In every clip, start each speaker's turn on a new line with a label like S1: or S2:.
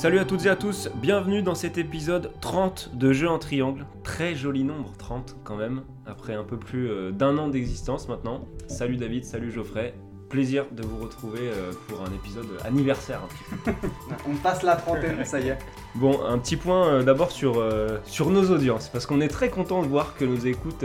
S1: Salut à toutes et à tous, bienvenue dans cet épisode 30 de Jeux en triangle. Très joli nombre, 30 quand même, après un peu plus euh, d'un an d'existence maintenant. Salut David, salut Geoffrey, plaisir de vous retrouver euh, pour un épisode anniversaire.
S2: On passe la trentaine, ça y est.
S1: Bon, un petit point euh, d'abord sur, euh, sur nos audiences, parce qu'on est très content de voir que nos écoutes,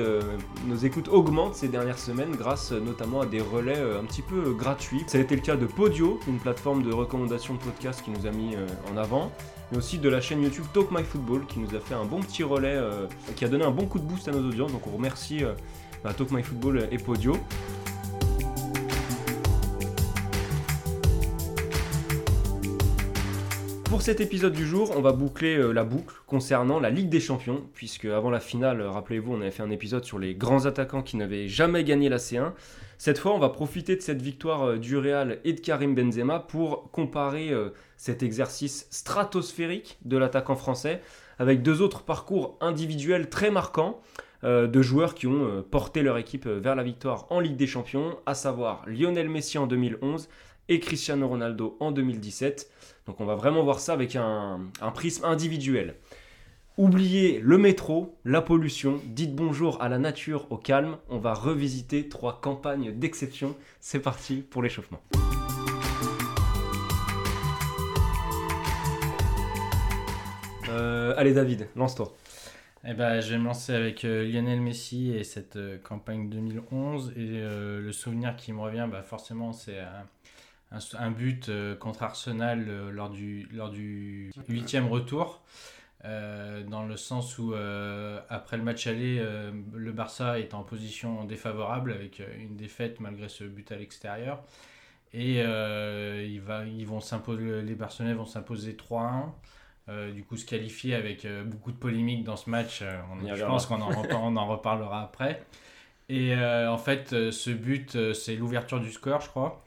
S1: nos écoutes augmentent ces dernières semaines grâce notamment à des relais un petit peu gratuits. Ça a été le cas de Podio, une plateforme de recommandation de podcasts qui nous a mis en avant, mais aussi de la chaîne YouTube Talk My Football qui nous a fait un bon petit relais, euh, qui a donné un bon coup de boost à nos audiences, donc on remercie euh, bah, Talk My Football et Podio. Pour cet épisode du jour, on va boucler euh, la boucle concernant la Ligue des Champions, puisque avant la finale, rappelez-vous, on avait fait un épisode sur les grands attaquants qui n'avaient jamais gagné la C1. Cette fois, on va profiter de cette victoire euh, du Real et de Karim Benzema pour comparer euh, cet exercice stratosphérique de l'attaquant français avec deux autres parcours individuels très marquants de joueurs qui ont porté leur équipe vers la victoire en Ligue des Champions, à savoir Lionel Messi en 2011 et Cristiano Ronaldo en 2017. Donc on va vraiment voir ça avec un, prisme individuel. Oubliez le métro, la pollution, dites bonjour à la nature, au calme. On va revisiter trois campagnes d'exception. C'est parti pour l'échauffement. Euh, allez David, lance-toi.
S3: Eh ben, je vais me lancer avec euh, Lionel Messi et cette euh, campagne 2011. Et euh, le souvenir qui me revient, bah, forcément, c'est un, but euh, contre Arsenal euh, lors du lors du huitième retour. Euh, dans le sens où, euh, après le match aller, euh, le Barça est en position défavorable avec une défaite malgré ce but à l'extérieur. Et il va, ils vont les Barcelonais vont s'imposer 3-1. Euh, du coup se qualifier avec beaucoup de polémiques dans ce match. On- je pense qu'on en, repa- on en reparlera après. Et en fait, ce but, c'est l'ouverture du score, je crois.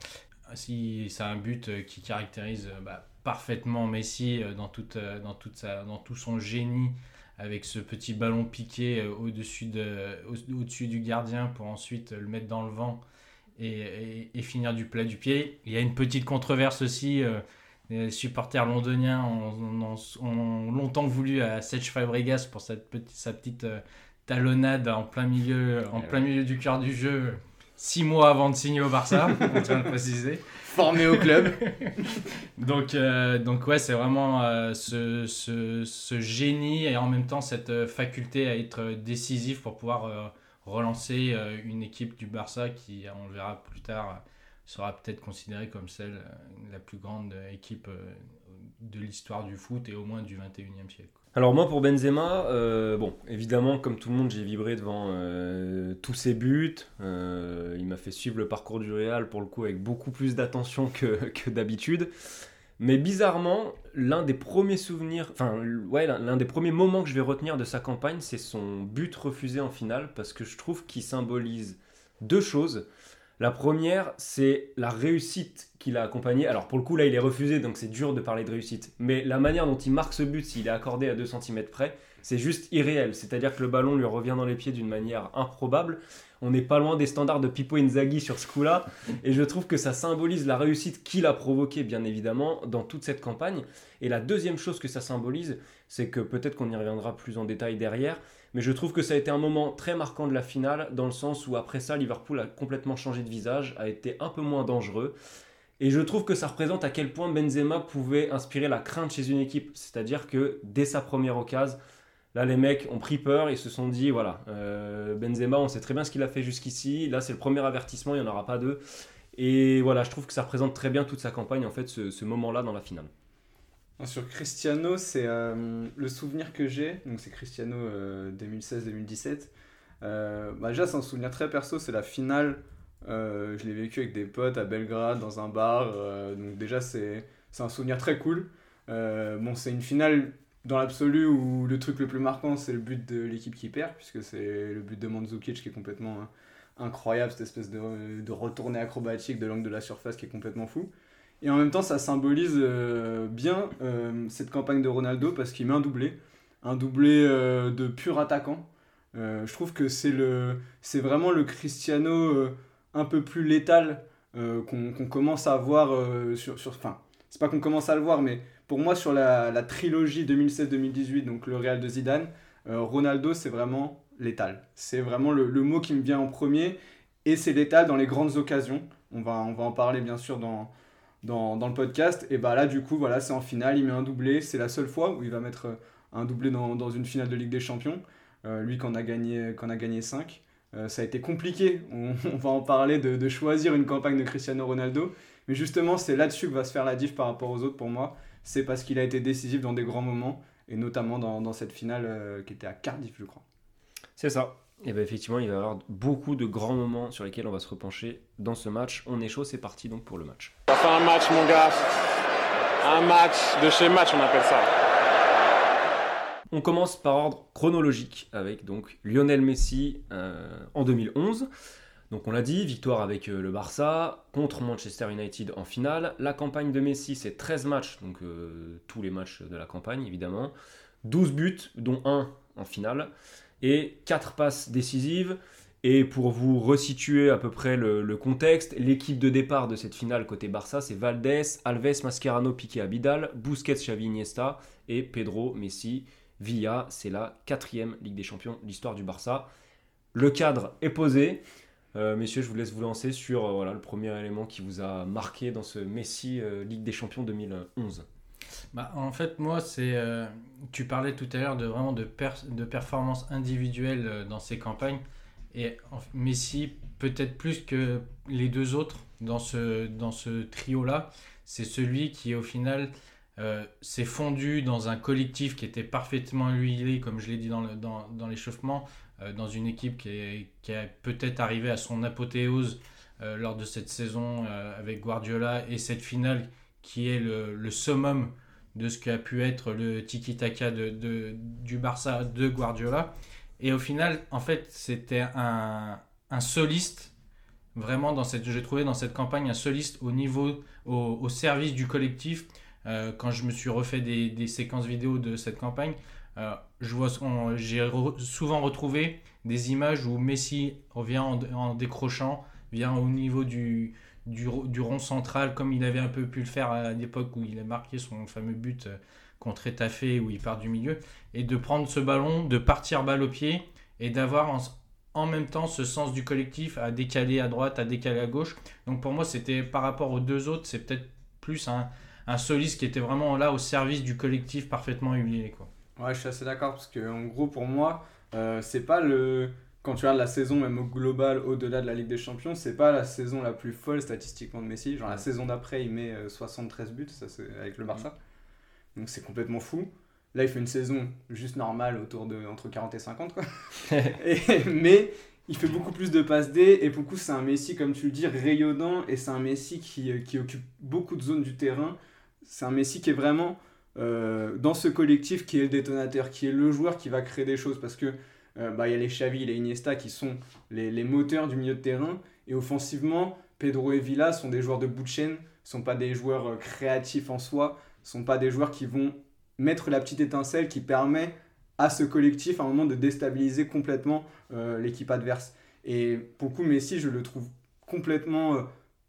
S3: Si, c'est un but euh, qui caractérise euh, bah, parfaitement Messi euh, dans, toute, dans, toute sa, dans tout son génie, avec ce petit ballon piqué au-dessus, de, au- au-dessus du gardien pour ensuite le mettre dans le vent et, et- et finir du plat du pied. Il y a une petite controverse aussi. les supporters londoniens ont, ont- ont longtemps voulu à Serge Fabregas pour cette petite, sa petite talonnade en plein milieu, en plein milieu du cœur du jeu, six mois avant de signer au Barça, on à le préciser.
S2: Formé au club.
S3: Donc, euh, donc ouais, c'est vraiment euh, ce, ce, ce génie et en même temps cette euh, faculté à être décisif pour pouvoir euh, relancer euh, une équipe du Barça qui, on le verra plus tard, euh, sera peut-être considérée comme celle, euh, la plus grande euh, équipe euh, de l'histoire du foot et au moins du 21e siècle.
S1: Alors moi pour Benzema, euh, bon évidemment comme tout le monde j'ai vibré devant euh, tous ses buts. Euh, il m'a fait suivre le parcours du Real pour le coup avec beaucoup plus d'attention que, d'habitude. Mais bizarrement, l'un des premiers souvenirs, enfin ouais, l'un des premiers moments que je vais retenir de sa campagne, c'est son but refusé en finale parce que je trouve qu'il symbolise deux choses. La première, c'est la réussite qu'il a accompagnée. Alors pour le coup, là, il est refusé, donc c'est dur de parler de réussite. Mais la manière dont il marque ce but, s'il est accordé à 2 cm près, c'est juste irréel. C'est-à-dire que le ballon lui revient dans les pieds d'une manière improbable. On n'est pas loin des standards de Pippo Inzaghi sur ce coup-là. Et je trouve que ça symbolise la réussite qu'il a provoquée, bien évidemment, dans toute cette campagne. Et la deuxième chose que ça symbolise, c'est que peut-être qu'on y reviendra plus en détail derrière, mais je trouve que ça a été un moment très marquant de la finale, dans le sens où après ça, Liverpool a complètement changé de visage, a été un peu moins dangereux. Et je trouve que ça représente à quel point Benzema pouvait inspirer la crainte chez une équipe. C'est-à-dire que dès sa première occasion, là les mecs ont pris peur, ils se sont dit voilà, euh, Benzema, on sait très bien ce qu'il a fait jusqu'ici, là c'est le premier avertissement, il n'y en aura pas deux. Et voilà, je trouve que ça représente très bien toute sa campagne, en fait, ce, ce moment-là dans la finale.
S2: Sur Cristiano, c'est euh, le souvenir que j'ai. Donc c'est Cristiano euh, 2016-2017. Euh, bah déjà, c'est un souvenir très perso. C'est la finale Euh, je l'ai vécu avec des potes à Belgrade, dans un bar. euh, donc déjà, c'est un souvenir très cool. Euh, bon, c'est une finale dans l'absolu où le truc le plus marquant, c'est le but de l'équipe qui perd, puisque c'est le but de Mandzukic qui est complètement hein, incroyable, cette espèce de, de retournée acrobatique de l'angle de la surface qui est complètement fou. Et en même temps, ça symbolise euh, bien euh, cette campagne de Ronaldo parce qu'il met un doublé, un doublé euh, de pur attaquant. Je trouve que c'est le, c'est vraiment le Cristiano un peu plus létal qu'on commence à voir sur, sur, enfin, c'est pas qu'on commence à le voir, mais pour moi sur la, trilogie 2016-2018, donc le Real de Zidane, Ronaldo c'est vraiment létal. C'est vraiment le, le mot qui me vient en premier et c'est létal dans les grandes occasions. On va, on va en parler bien sûr dans, dans, dans le podcast. Et bah là du coup voilà c'est en finale, il met un doublé, c'est la seule fois où il va mettre euh, un doublé dans, dans une finale de Ligue des Champions. Euh, lui qu'en a gagné, qu'en a gagné 5. Euh, ça a été compliqué, on, va en parler, de, choisir une campagne de Cristiano Ronaldo. Mais justement, c'est là-dessus que va se faire la diff par rapport aux autres pour moi. C'est parce qu'il a été décisif dans des grands moments, et notamment dans, dans cette finale qui était à Cardiff, je crois.
S1: C'est ça. Et bien effectivement, il va y avoir beaucoup de grands moments sur lesquels on va se repencher dans ce match. On est chaud, c'est parti donc pour le match.
S4: On va faire un match, mon gars. Un match de chez match, on appelle ça.
S1: On commence par ordre chronologique avec donc Lionel Messi euh, en 2011. Donc on l'a dit, victoire avec euh, le Barça contre Manchester United en finale. La campagne de Messi, c'est 13 matchs, donc euh, tous les matchs de la campagne évidemment. 12 buts, dont 1 en finale, et 4 passes décisives. Et pour vous resituer à peu près le, contexte, l'équipe de départ de cette finale côté Barça, c'est Valdés, Alves, Mascherano, Piqué, Abidal, Busquets, Xavi, Iniesta et Pedro, Messi, Villa. C'est la quatrième Ligue des Champions de l'histoire du Barça. Le cadre est posé. Euh, messieurs, je vous laisse vous lancer sur euh, le premier élément qui vous a marqué dans ce Messi euh, Ligue des Champions 2011.
S3: Bah, en fait, moi, c'est. euh, tu parlais tout à l'heure de vraiment de, per- de performances individuelles euh, dans ces campagnes. Et Messi, peut-être plus que les deux autres dans ce, dans ce trio-là, c'est celui qui, au final, euh, s'est fondu dans un collectif qui était parfaitement huilé, comme je l'ai dit dans, le- dans, dans l'échauffement, euh, dans une équipe qui est, qui est peut-être arrivée à son apothéose lors de cette saison avec Guardiola et cette finale qui est le, le summum de ce qu'a pu être le tiki-taka de, du Barça de Guardiola. Et au final, en fait, c'était un, soliste, vraiment, dans cette, j'ai trouvé dans cette campagne un soliste au niveau, au, service du collectif. Euh, quand je me suis refait des, séquences vidéo de cette campagne, euh, je vois, j'ai souvent retrouvé des images où Messi revient en, en décrochant, vient au niveau du, du, ro- du rond central, comme il avait un peu pu le faire à l'époque où il a marqué son fameux but euh, contre Etafé, où il part du milieu, et de prendre ce ballon, de partir balle au pied, et d'avoir en, en même temps ce sens du collectif à décaler à droite, à décaler à gauche. Donc pour moi, c'était par rapport aux deux autres, c'est peut-être plus un, un soliste qui était vraiment là au service du collectif parfaitement huilé. Quoi.
S2: Ouais, je suis assez d'accord parce que en gros pour moi, euh, c'est pas le quand tu regardes la saison même au global au-delà de la Ligue des Champions, c'est pas la saison la plus folle statistiquement de Messi. Genre la saison d'après, il met euh, 73 buts, ça c'est avec le Barça. Donc c'est complètement fou. Là, il fait une saison juste normale autour de entre 40 et 50 quoi. Et- mais il fait beaucoup plus de passes D et pour le coup, c'est un Messi comme tu le dis rayonnant et c'est un Messi qui, euh, qui occupe beaucoup de zones du terrain. C'est un Messi qui est vraiment euh, dans ce collectif qui est le détonateur, qui est le joueur qui va créer des choses parce que euh, bah, il y a les Xavi, les Iniesta qui sont les, les moteurs du milieu de terrain et offensivement, Pedro et Villa sont des joueurs de bout de chaîne, sont pas des joueurs euh, créatifs en soi, sont pas des joueurs qui vont mettre la petite étincelle qui permet à ce collectif à un moment de déstabiliser complètement euh, l'équipe adverse. Et pour le coup, Messi, je le trouve complètement. euh,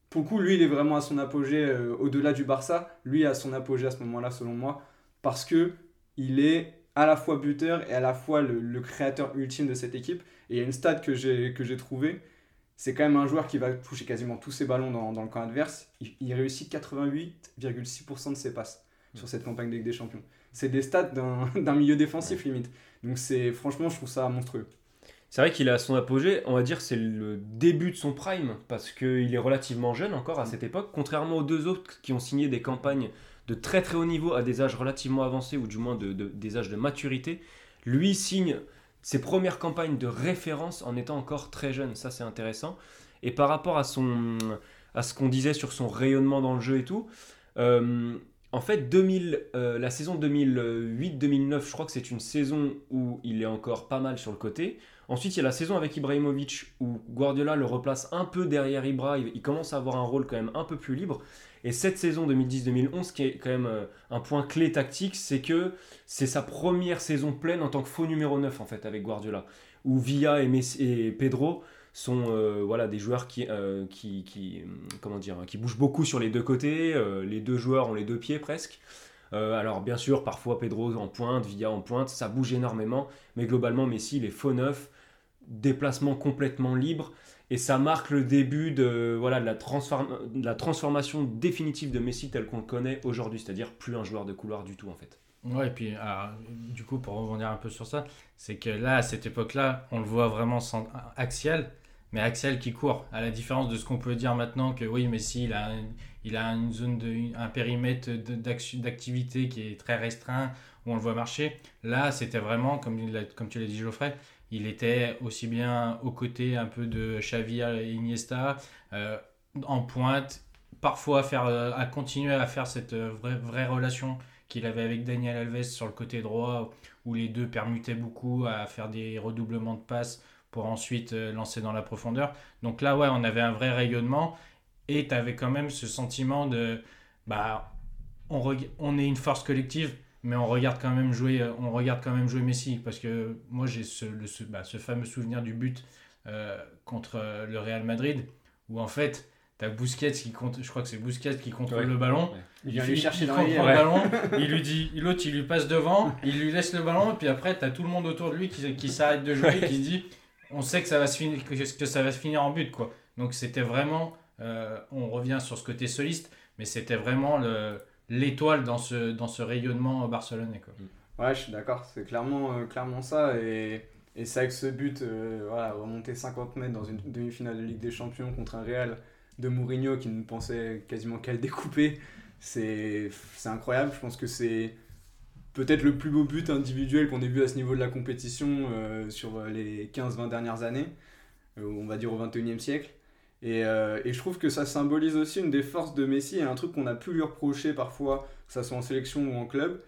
S2: pour le coup, lui, il est vraiment à son apogée au-delà du Barça. Lui, à son apogée à ce moment-là, selon moi, parce que il est à la fois buteur et à la fois le, le créateur ultime de cette équipe. Et il y a une stat que j'ai que j'ai trouvée. C'est quand même un joueur qui va toucher quasiment tous ses ballons dans, dans le camp adverse. Il, il réussit 88,6% de ses passes sur cette campagne de Ligue des Champions. C'est des stats d'un milieu défensif limite. Donc c'est franchement, je trouve ça monstrueux.
S1: C'est vrai qu'il à son apogée, on va dire c'est le début de son prime, parce qu'il est relativement jeune encore à cette époque, contrairement aux deux autres qui ont signé des campagnes de très très haut niveau à des âges relativement avancés, ou du moins de, de- des âges de maturité. Lui signe ses premières campagnes de référence en étant encore très jeune, ça c'est intéressant. Et par rapport à, son, à ce qu'on disait sur son rayonnement dans le jeu et tout, euh, en fait, 2000, euh, la saison 2008-2009, je crois que c'est une saison où il est encore pas mal sur le côté. Ensuite, il y a la saison avec Ibrahimovic où Guardiola le replace un peu derrière Ibra. Il commence à avoir un rôle quand même un peu plus libre. Et cette saison 2010-2011, qui est quand même euh, un point clé tactique, c'est que c'est sa première saison pleine en tant que faux numéro 9 en fait avec Guardiola, où Villa et, Pedro sont euh, voilà des joueurs qui, euh, qui, comment dire qui bougent beaucoup sur les deux côtés. les deux joueurs ont les deux pieds presque. Alors bien sûr, parfois Pedro en pointe, Villa en pointe, ça bouge énormément, mais globalement Messi il est faux neuf, déplacement complètement libre. Et ça marque le début de, voilà, de, la, de la transformation définitive de Messi tel qu'on le connaît aujourd'hui, c'est-à-dire plus un joueur de couloir du tout en fait.
S3: Ouais, et puis du coup, pour rebondir un peu sur ça, c'est que là, à cette époque-là, on le voit vraiment sans, axial, mais axial qui court. À la différence de ce qu'on peut dire maintenant que oui, Messi, il a, il a une zone, de, un périmètre d'activité qui est très restreint, où on le voit marcher. Là, c'était vraiment, comme, comme tu l'as dit, Geoffrey, il était aussi bien aux côtés un peu de Xavi et Iniesta, euh, en pointe, parfois à, faire, à continuer à faire cette vraie, vraie relation qu'il avait avec Daniel Alves sur le côté droit, où les deux permutaient beaucoup à faire des redoublements de passes pour ensuite euh, lancer dans la profondeur. Donc là, ouais, on avait un vrai rayonnement et tu avais quand même ce sentiment de bah on est une force collective mais on regarde quand même jouer euh, on regarde quand même jouer Messi parce que moi j'ai ce, le- ce, bah, ce fameux souvenir du but euh, contre euh, le Real Madrid où en fait T'as Busquets qui compte, je crois que c'est Busquets qui contrôle
S1: Ouais.
S3: le ballon.
S1: Ouais.
S2: Il vient lui chercher
S3: il le
S1: Ouais.
S3: ballon, il lui dit, l'autre il lui passe devant, il lui laisse le ballon, et puis après t'as tout le monde autour de lui qui, qui s'arrête de jouer, qui se dit, on sait que ça va se finir, que, que ça va se finir en but quoi. Donc c'était vraiment, euh, on revient sur ce côté soliste, mais c'était vraiment le- l'étoile dans ce, dans ce rayonnement barcelonais quoi.
S2: Ouais, je suis d'accord, c'est clairement, euh, clairement ça. Et, et c'est avec ce but, euh, voilà, remonter 50 mètres dans une demi-finale de Ligue des Champions contre un Real de Mourinho qui ne pensait quasiment qu'à le découper, c'est incroyable. Je pense que c'est peut-être le plus beau but individuel qu'on ait vu à ce niveau de la compétition euh, sur les 15-20 dernières années, on va dire au 21e siècle. Et, euh, et je trouve que ça symbolise aussi une des forces de Messi et un truc qu'on a pu lui reprocher parfois, que ce soit en sélection ou en club,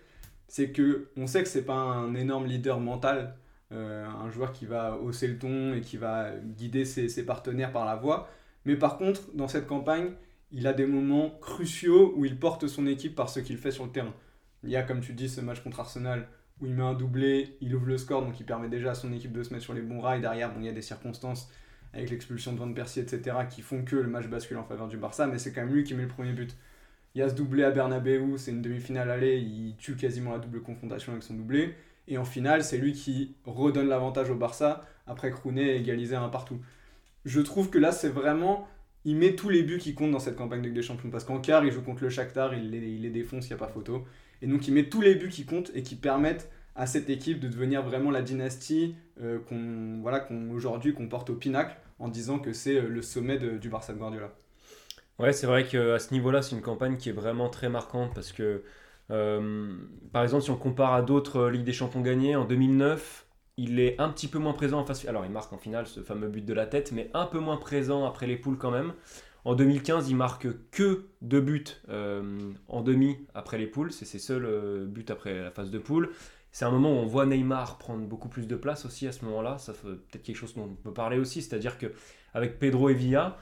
S2: c'est que on sait que c'est pas un énorme leader mental, euh, un joueur qui va hausser le ton et qui va guider ses, ses partenaires par la voix. Mais par contre, dans cette campagne, il a des moments cruciaux où il porte son équipe par ce qu'il fait sur le terrain. Il y a, comme tu dis, ce match contre Arsenal où il met un doublé, il ouvre le score, donc il permet déjà à son équipe de se mettre sur les bons rails. Derrière, bon, il y a des circonstances avec l'expulsion de Van Persie, etc., qui font que le match bascule en faveur du Barça, mais c'est quand même lui qui met le premier but. Il y a ce doublé à Bernabeu, c'est une demi-finale aller, il tue quasiment la double confrontation avec son doublé. Et en finale, c'est lui qui redonne l'avantage au Barça après Krounet égaliser un partout. Je trouve que là, c'est vraiment. Il met tous les buts qui comptent dans cette campagne de Ligue des Champions. Parce qu'en quart, il joue contre le Shakhtar, il les, il les défonce, il n'y a pas photo. Et donc, il met tous les buts qui comptent et qui permettent à cette équipe de devenir vraiment la dynastie euh, qu'on voilà, qu'on qu'on porte au pinacle en disant que c'est euh, le sommet du Barça de Guardiola.
S1: Ouais, c'est vrai qu'à ce niveau-là, c'est une campagne qui est vraiment très marquante parce que, euh, par exemple, si on compare à d'autres euh, Ligues des Champions gagnées, en 2009, il est un petit peu moins présent en phase. Alors, il marque en finale ce fameux but de la tête, mais un peu moins présent après les poules quand même. En 2015, il marque que deux buts euh, en demi après les poules. C'est ses seuls euh, buts après la phase de poule. C'est un moment où on voit Neymar prendre beaucoup plus de place aussi à ce moment-là. Ça fait peut-être quelque chose dont on peut parler aussi. C'est-à-dire que avec Pedro et Villa,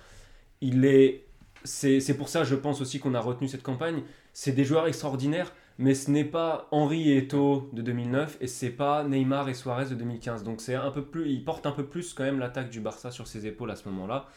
S1: il est c'est pour ça, je pense aussi qu'on a retenu cette campagne. C'est des joueurs extraordinaires, mais ce n'est pas Henri et Eto'o de 2009 et c'est pas Neymar et Suarez de 2015. Donc c'est un peu plus, il porte un peu plus quand même l'attaque du Barça sur ses épaules à ce moment-là.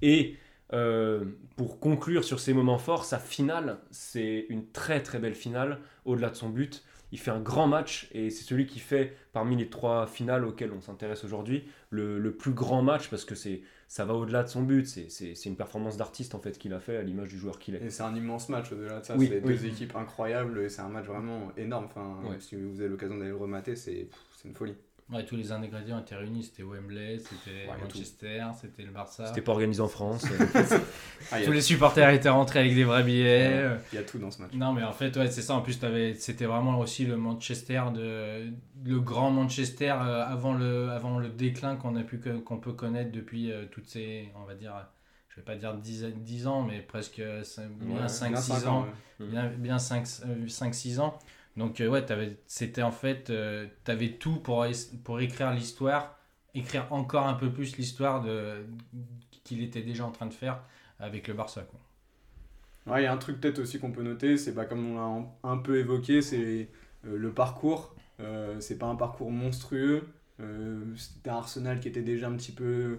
S1: Et euh, pour conclure sur ces moments forts, sa finale, c'est une très très belle finale au-delà de son but. Il fait un grand match et c'est celui qui fait, parmi les trois finales auxquelles on s'intéresse aujourd'hui, le, le plus grand match parce que c'est ça va au-delà de son but. C'est- une performance d'artiste en fait qu'il a fait à l'image du joueur qu'il est.
S2: Et c'est un immense match au-delà de ça.
S1: Oui,
S2: c'est
S1: oui.
S2: deux équipes incroyables et c'est un match vraiment énorme. Enfin,
S1: Ouais.
S2: Si vous avez l'occasion d'aller le remater, c'est une folie.
S3: Ouais, tous les ingrédients étaient réunis. C'était Wembley, c'était
S2: Ouais,
S3: Manchester, c'était le Barça.
S1: C'était pas organisé en France.
S2: Ah, il y a-
S3: Tous les supporters étaient rentrés avec des vrais billets. euh.
S2: Il y a tout dans ce match.
S3: Non, mais en fait, ouais, c'est ça. En plus, t'avais- c'était vraiment aussi le Manchester, de, le grand Manchester euh, avant, le, avant le déclin qu'on a pu qu'on peut connaître depuis euh, toutes ces, on va dire, je vais pas dire 10, 10 ans, mais presque euh, cin- bien
S1: Ouais,
S3: 5-6
S2: cinq
S3: ans.
S2: ouais.
S3: Bien, bien 5-6 ans. Donc, euh, ouais, t'avais- c'était en fait, euh, t'avais tout pour, écrire l'histoire, écrire encore un peu plus l'histoire de qu'il était déjà en train de faire avec le Barça. Quoi.
S2: Ouais, il y a un truc peut-être aussi qu'on peut noter, c'est bah, comme on l'a un, peu évoqué, c'est euh, le parcours. Euh, c'est pas un parcours monstrueux. Euh, C'était un Arsenal qui était déjà un petit peu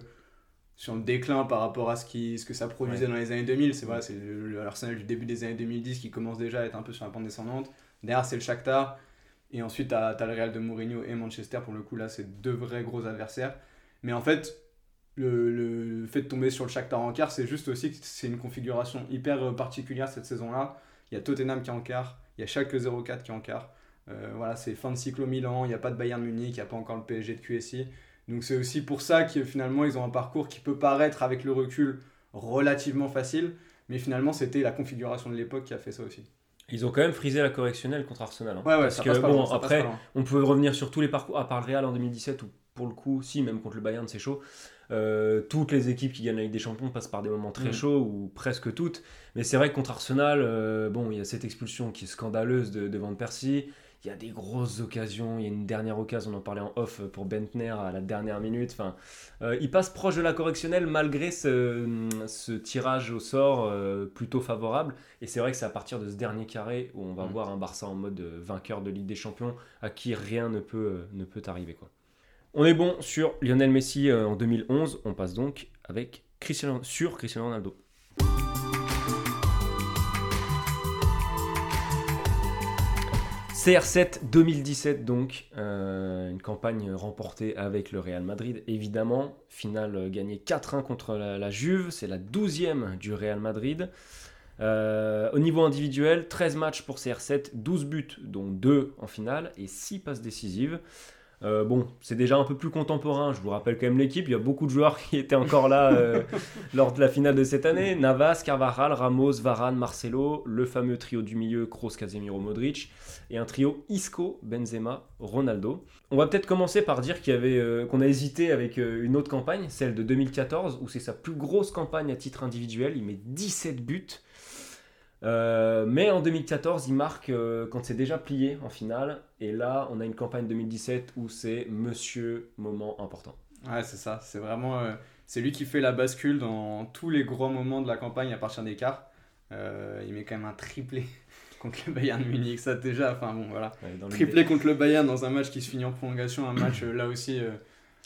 S2: sur le déclin par rapport à ce, qui, ce que ça produisait
S1: Ouais.
S2: dans les années 2000. C'est vrai, c'est le, le Arsenal du début des années 2010 qui commence déjà à être un peu sur la pente descendante. Derrière, c'est le Shakhtar. Et ensuite, tu as, le Real de Mourinho et Manchester. Pour le coup, là, c'est deux vrais gros adversaires. Mais en fait, le, fait de tomber sur le Shakhtar en quart, c'est juste aussi que c'est une configuration hyper euh, particulière cette saison-là. Il y a Tottenham qui est en quart, il y a Schalke 04 qui est en quart. Euh, voilà, c'est fin de cycle au Milan, il n'y a pas de Bayern Munich, il n'y a pas encore le PSG de QSI. Donc c'est aussi pour ça que finalement ils ont un parcours qui peut paraître avec le recul relativement facile, mais finalement c'était la configuration de l'époque qui a fait ça aussi.
S1: Ils ont quand même frisé la correctionnelle contre Arsenal. hein.
S2: Ouais, ouais,
S1: Parce
S2: ça
S1: que
S2: passe pas
S1: bon,
S2: loin, ça passe
S1: après,
S2: pas loin.
S1: on peut revenir sur tous les parcours, à part le Real en 2017, où pour le coup, si, même contre le Bayern, c'est chaud. Euh, toutes les équipes qui gagnent la Ligue des Champions passent par des moments très
S2: Mm.
S1: chauds, ou presque toutes. Mais c'est vrai que contre Arsenal, euh, bon, il y a cette expulsion qui est scandaleuse de, de Van Persie. Il y a des grosses occasions. Il y a une dernière occasion, on en parlait en off pour Bentner à la dernière minute. Enfin, euh, il passe proche de la correctionnelle malgré ce, ce tirage au sort euh, plutôt favorable. Et c'est vrai que c'est à partir de ce dernier carré où on va
S2: Mm.
S1: voir un Barça en mode euh, vainqueur de Ligue des Champions à qui rien ne peut, euh, ne peut arriver. Quoi. On est bon sur Lionel Messi euh, en 2011. On passe donc avec Cristiano, sur Cristiano Ronaldo. CR7 2017 donc, euh, une campagne remportée avec le Real Madrid évidemment, finale gagnée 4-1 contre la, la Juve, c'est la 12e du Real Madrid. Euh, au niveau individuel, 13 matchs pour CR7, 12 buts dont 2 en finale et 6 passes décisives. Euh, bon, c'est déjà un peu plus contemporain, je vous rappelle quand même l'équipe, il y a beaucoup de joueurs qui étaient encore là euh, lors de la finale de cette année. Navas, Carvajal, Ramos, Varane, Marcelo, le fameux trio du milieu, Kroos, Casemiro, Modric, et un trio Isco, Benzema, Ronaldo. On va peut-être commencer par dire qu'il y avait, euh, qu'on a hésité avec une autre campagne, celle de 2014, où c'est sa plus grosse campagne à titre individuel, il met 17 buts. Euh, mais en 2014, il marque euh, quand c'est déjà plié en finale. Et là, on a une campagne 2017 où c'est Monsieur Moment important.
S2: Ouais, c'est ça. C'est vraiment. euh, c'est lui qui fait la bascule dans tous les gros moments de la campagne à partir des quarts. Il met quand même un triplé contre le Bayern Munich. Ça, déjà, enfin bon, voilà.
S1: Ouais,
S2: Triplé contre le Bayern dans un match qui se finit en prolongation. Un match, là aussi,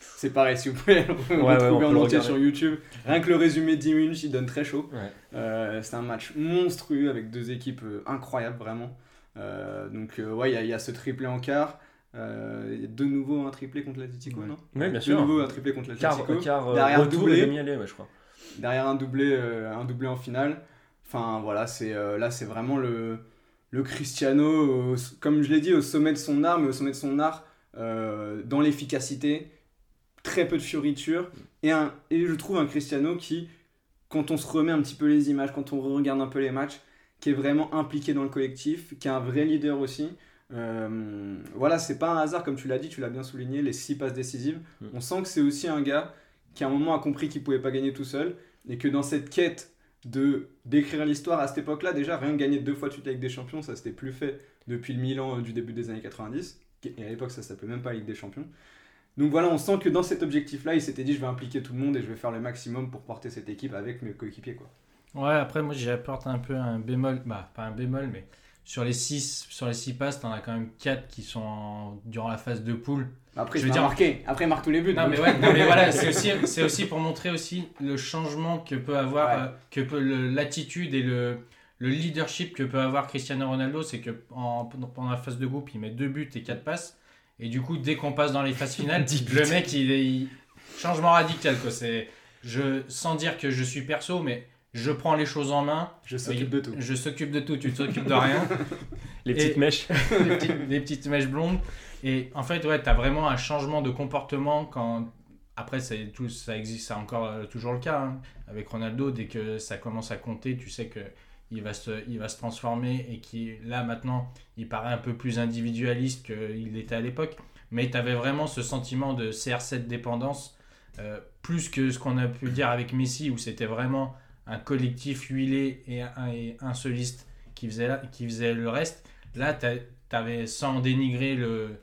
S2: c'est pareil. Si vous pouvez le
S1: ouais, on
S2: retrouver
S1: peut
S2: en entier sur YouTube, rien que le résumé de 10 minutes, il donne très chaud.
S1: Ouais.
S2: Euh, c'est un match monstrueux avec deux équipes euh, incroyables, vraiment. Euh, donc, ouais, il y a- il y, a ce triplé en quart. Euh, Il y a de nouveau un triplé contre l'Atletico,
S1: Ouais.
S2: non?
S1: Oui, bien
S2: De
S1: sûr.
S2: nouveau un triplé contre l'Atletico. Derrière
S1: ouais,
S2: derrière un doublé, un doublé en finale. Enfin voilà, c'est là c'est vraiment le, le Cristiano, au- comme je l'ai dit, au sommet de son art, mais au sommet de son art, dans l'efficacité, très peu de fioritures, et, un, et je trouve un Cristiano qui, quand on se remet un petit peu les images, quand on regarde un peu les matchs, qui est vraiment impliqué dans le collectif, qui est un vrai leader aussi. Euh, voilà, c'est pas un hasard, comme tu l'as dit, tu l'as bien souligné, les six passes décisives.
S1: Mm.
S2: On sent que c'est aussi un gars qui à un moment a compris qu'il pouvait pas gagner tout seul, et que dans cette quête de d'écrire l'histoire à cette époque-là, déjà rien que gagner deux fois de suite la Ligue des Champions, ça s'était plus fait depuis le Milan euh, du début des années 90, qui- et à l'époque ça s'appelait même pas Ligue des Champions. Donc voilà, on sent que dans cet objectif-là, il s'était dit je vais impliquer tout le monde et je vais faire le maximum pour porter cette équipe avec mes coéquipiers quoi.
S3: Ouais, après, moi, j'apporte un peu un bémol, bah, pas un bémol, mais sur les 6 sur les six passes, t'en as quand même 4 qui sont en- durant la phase de poule.
S2: Après,
S3: Je veux dire-
S2: marquer. Après, il marque tous les buts.
S3: Non, mais ouais, non, mais voilà, c'est aussi, c'est aussi pour montrer aussi le changement que peut avoir,
S2: Ouais.
S3: euh, que peut l'attitude et le, le leadership que peut avoir Cristiano Ronaldo. C'est que en- pendant la phase de groupe, il met 2 buts et 4 passes. Et du coup, dès qu'on passe dans les phases finales, le mec, il est. il- Changement radical, quoi. C'est. Je, sans dire que je suis perso, mais je prends les choses en main.
S2: Je s'occupe de tout.
S3: Je s'occupe de tout, tu t'occupes de rien.
S1: Les petites
S3: Et-
S1: mèches.
S3: les, petites, mèches blondes. Et en fait, ouais, tu as vraiment un changement de comportement quand. Après, c'est tout, ça existe, c'est encore euh, toujours le cas hein, avec Ronaldo. Dès que ça commence à compter, tu sais que il va se, il va se transformer et qui là maintenant, il paraît un peu plus individualiste qu'il était à l'époque. Mais tu avais vraiment ce sentiment de CR7 dépendance, euh, plus que ce qu'on a pu dire avec Messi, où c'était vraiment un collectif huilé et un, et soliste qui faisait, qui faisait le reste. Là, tu avais, sans dénigrer le,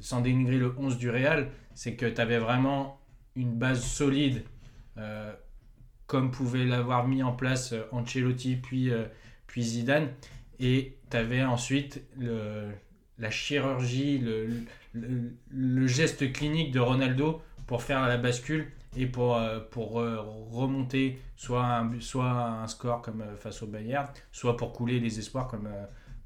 S3: sans dénigrer le 11 du Real, c'est que tu avais vraiment une base solide, euh, comme pouvait l'avoir mis en place euh, Ancelotti puis, euh, puis Zidane. Et tu avais ensuite la chirurgie, le, geste clinique de Ronaldo pour faire la bascule et pour, euh, pour remonter soit un, soit un score comme face au Bayern, soit pour couler les espoirs comme,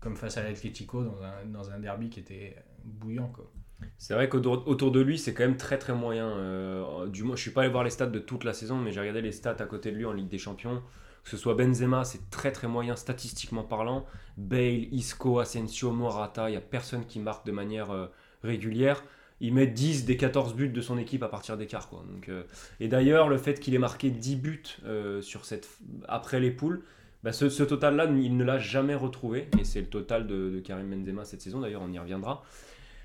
S3: comme face à l'Atlético dans un, dans un derby qui était bouillant. Quoi.
S1: C'est vrai qu'autour autour de lui, c'est quand même très très moyen. Euh, du moins, je suis pas allé voir les stats de toute la saison, mais j'ai regardé les stats à côté de lui en Ligue des Champions. Que ce soit Benzema, c'est très très moyen statistiquement parlant. Bale, Isco, Asensio, Morata, il y a personne qui marque de manière euh, régulière. Il met 10 des 14 buts de son équipe à partir d'écart. Quoi. Donc, euh, et d'ailleurs, le fait qu'il ait marqué 10 buts euh, sur cette, après les poules, bah, ce, ce total-là, il ne l'a jamais retrouvé. Et c'est le total de, de Karim Benzema cette saison, d'ailleurs, on y reviendra.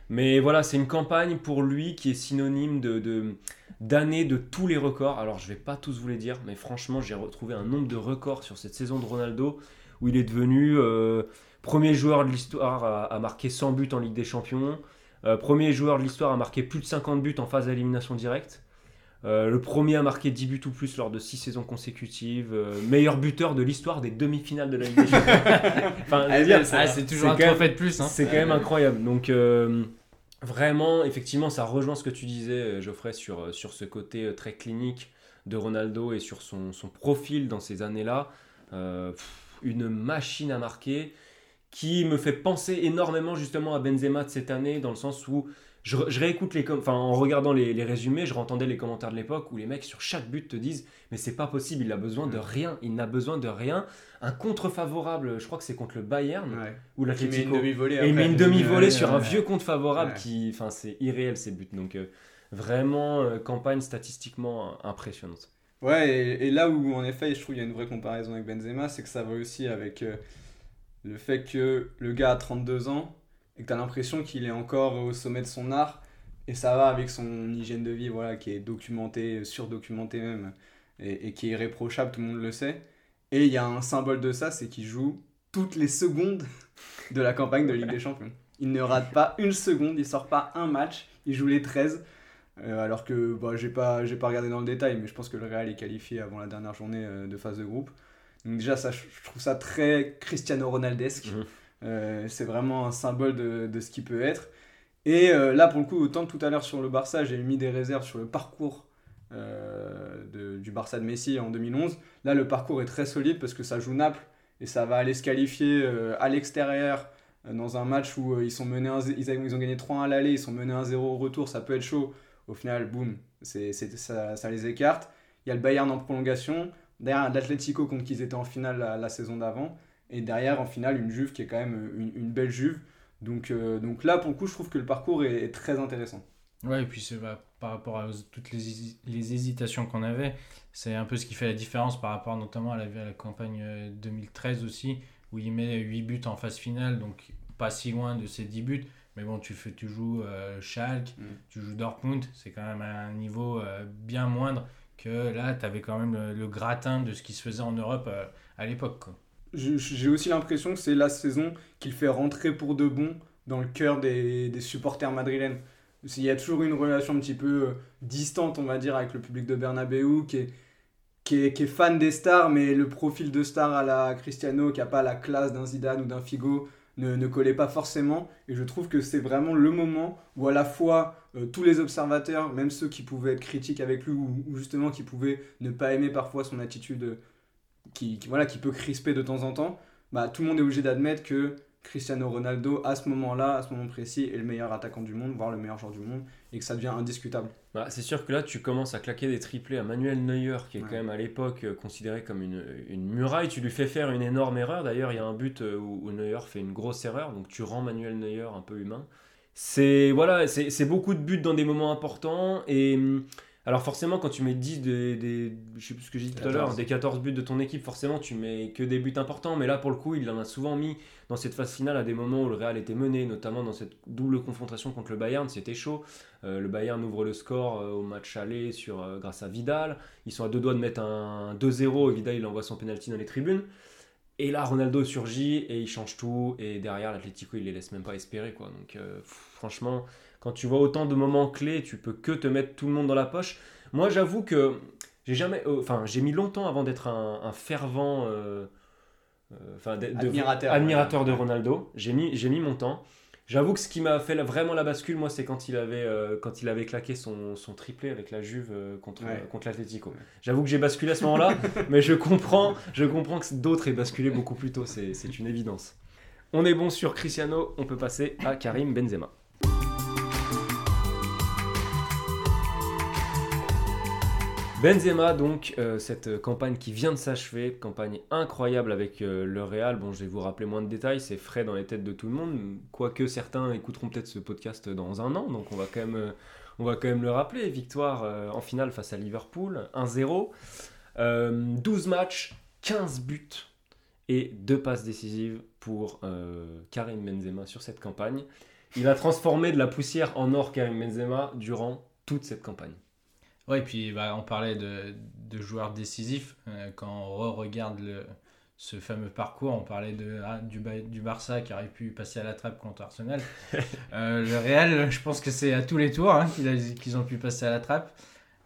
S1: Mais voilà, c'est une campagne pour lui qui est synonyme de, de- d'années de tous les records. Alors, je vais pas tous vous les dire, mais franchement, j'ai retrouvé un nombre de records sur cette saison de Ronaldo où il est devenu euh, premier joueur de l'histoire à, à marquer 100 buts en Ligue des Champions, euh, premier joueur de l'histoire à marquer plus de 50 buts en phase d'élimination directe. euh, le premier à marquer 10 buts ou plus lors de 6 saisons consécutives, euh, meilleur buteur de l'histoire des demi-finales de la Ligue des Champions. enfin, dire,
S3: Ah, c'est toujours un trophée de plus. Hein.
S1: c'est quand même incroyable. Donc, euh, vraiment, effectivement, ça rejoint ce que tu disais, euh, Geoffrey, sur, euh, sur ce côté euh, très clinique de Ronaldo et sur son, profil dans ces années-là. Une machine à marquer qui me fait penser énormément justement à Benzema de cette année, dans le sens où je, réécoute les enfin en regardant les, les résumés, je entendais les commentaires de l'époque où les mecs sur chaque but te disent mais c'est pas possible, il a besoin de rien, il n'a besoin de rien. Un contre favorable, je crois que c'est contre le Bayern
S2: Ouais.
S1: ou
S2: Qui met une
S1: l'Atlético.
S2: demi-volée
S1: il met une demi-volée sur un vieux compte favorable
S2: Ouais.
S1: qui. Enfin, c'est irréel ces buts. Donc, euh, vraiment, euh, campagne statistiquement euh, impressionnante.
S2: Ouais, et, et là où en effet je trouve qu'il y a une vraie comparaison avec Benzema, c'est que ça va aussi avec euh, le fait que le gars a 32 ans et que tu as l'impression qu'il est encore au sommet de son art. Et ça va avec son hygiène de vie voilà, qui est documentée, surdocumentée même, et, qui est irréprochable, tout le monde le sait. Et il y a un symbole de ça, c'est qu'il joue toutes les secondes de la campagne de Ligue des Champions. Il ne rate pas une seconde, il sort pas un match, il joue les 13. Euh, alors que bah, j'ai pas, pas regardé dans le détail, mais je pense que le Real est qualifié avant la dernière journée euh, de phase de groupe. Donc déjà, ça, je trouve ça très Cristiano Ronaldesque.
S1: Mhm.
S2: Euh, c'est vraiment un symbole de, de ce qui peut être. Et euh, là, pour le coup, autant tout à l'heure sur le Barça, j'ai mis des réserves sur le parcours euh, du Barça de Messi en 2011. Là, le parcours est très solide parce que ça joue Naples et ça va aller se qualifier à l'extérieur dans un match où ils sont menés un ils, ils ont gagné 3-1 à l'aller, ils sont menés 1-0 au retour, ça peut être chaud. Au final, boum, c'est, c'est- ça, ça les écarte. Il y a le Bayern en prolongation, derrière l'Atlético contre qui ils étaient en finale la saison d'avant, et derrière en finale une Juve qui est quand même une, une belle Juve. Donc, euh, donc là, pour le coup, je trouve que le parcours est, est très intéressant.
S3: Ouais, et puis c'est bah, par rapport à toutes les, les hésitations qu'on avait, c'est un peu ce qui fait la différence par rapport notamment à la, à la campagne euh, 2013 aussi, où il met 8 buts en phase finale, donc pas si loin de ses 10 buts. Mais bon, tu, fais, tu joues euh, Schalke,
S2: Mm.
S3: tu joues Dortmund, c'est quand même un niveau euh, bien moindre que là, tu avais quand même le, le gratin de ce qui se faisait en Europe euh, à l'époque.
S2: J'ai aussi l'impression que c'est la saison qu'il fait rentrer pour de bon dans le cœur des, des supporters madrilènes. Il y a toujours une relation un petit peu euh, distante, on va dire, avec le public de Bernabeu, qui est, qui est, qui est fan des stars, mais le profil de star à la Cristiano, qui n'a pas la classe d'un Zidane ou d'un Figo, ne, ne collait pas forcément. Et je trouve que c'est vraiment le moment où à la fois euh, tous les observateurs, même ceux qui pouvaient être critiques avec lui, ou, justement qui pouvaient ne pas aimer parfois son attitude qui, qui, voilà, qui peut crisper de temps en temps, bah, tout le monde est obligé d'admettre que Cristiano Ronaldo, à ce moment-là, à ce moment précis, est le meilleur attaquant du monde, voire le meilleur joueur du monde, et que ça devient indiscutable.
S1: Bah, c'est sûr que là, tu commences à claquer des triplés à Manuel Neuer, qui est
S2: Ouais.
S1: quand même à l'époque euh, considéré comme une, une muraille. Tu lui fais faire une énorme erreur. D'ailleurs, il y a un but euh, où, où Neuer fait une grosse erreur, donc tu rends Manuel Neuer un peu humain. C'est voilà, c'est c'est beaucoup de buts dans des moments importants. Et hum, alors forcément, quand tu mets 10 des, des je sais plus ce que j'ai dit tout à l'heure,
S2: 14.
S1: des 14 buts de ton équipe, forcément, tu mets que des buts importants. Mais là, pour le coup, il en a souvent mis dans cette phase finale à des moments où le Real était mené, notamment dans cette double confrontation contre le Bayern, c'était chaud. Euh, le Bayern ouvre le score euh, au match aller sur, euh, grâce à Vidal. Ils sont à deux doigts de mettre un 2-0 et Vidal il envoie son penalty dans les tribunes. Et là, Ronaldo surgit et il change tout. Et derrière, l'Atlético, il les laisse même pas espérer. Quoi. Donc, pff, franchement, quand tu vois autant de moments clés, tu peux que te mettre tout le monde dans la poche. Moi, j'avoue que j'ai jamais, euh, enfin, j'ai mis longtemps avant d'être un, un fervent, euh, euh, de-
S2: Admirateur.
S1: admirateur de Ronaldo. J'ai mis, j'ai mis mon temps. J'avoue que ce qui m'a fait vraiment la bascule, moi, c'est quand il avait, euh, quand il avait claqué son, son triplé avec la Juve euh, contre,
S2: Ouais.
S1: euh, contre l'Atlético. J'avoue que j'ai basculé à ce moment-là, mais je comprends, je comprends que d'autres aient basculé beaucoup plus tôt, c'est c'est une évidence. On est bon sur Cristiano, on peut passer à Karim Benzema. Benzema, donc, euh, cette campagne qui vient de s'achever, campagne incroyable avec euh, le Real. Bon, je vais vous rappeler moins de détails, c'est frais dans les têtes de tout le monde. Quoique certains écouteront peut-être ce podcast dans un an, donc on va quand même, euh, on va quand même le rappeler. Victoire en finale face à Liverpool, 1-0. Euh, 12 matchs, 15 buts et 2 passes décisives pour Karim Benzema sur cette campagne. Il a transformé de la poussière en or Karim Benzema durant toute cette campagne.
S3: Ouais, et puis bah, on parlait de, de joueurs décisifs. Euh, quand on regarde le, ce fameux parcours, on parlait de, ah, du, Ba- du Barça qui aurait pu passer à la trappe contre Arsenal. Euh, le Real, je pense que c'est à tous les tours hein, qu'ils ont pu passer à la trappe.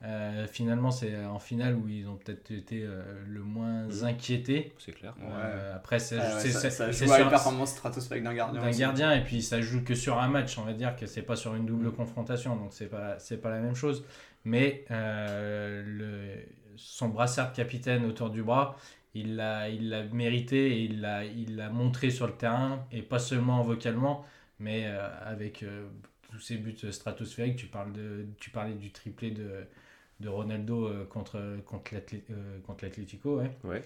S3: Euh, finalement, c'est en finale où ils ont peut-être été euh, le moins
S1: Mhm.
S3: inquiétés.
S1: C'est clair.
S3: Euh, après, c'est
S2: Ah ouais, ça, ça joue
S3: sur-
S2: une performance stratosphérique d'un gardien.
S3: d'un gardien et puis ça joue que sur un match on va dire que c'est pas sur une double confrontation donc c'est pas c'est pas la même chose mais euh, le, son brassard de capitaine autour du bras il l'a il l'a mérité et il l'a il l'a montré sur le terrain et pas seulement vocalement mais euh, avec euh, tous ces buts stratosphériques tu parles de tu parlais du triplé de de Ronaldo contre contre l'Atlé- contre l'Atlético ouais.
S1: Ouais.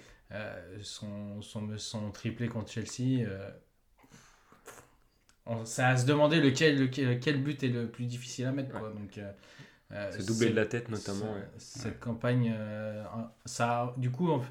S3: Son, son, son triplé contre Chelsea on- ça a se demander lequel, lequel, quel but est le plus difficile à mettre. Quoi. Donc, euh, euh,
S1: Se doubler de la tête notamment.
S3: ce-
S1: ouais.
S3: Cette campagne, euh, ça, a- du coup, on-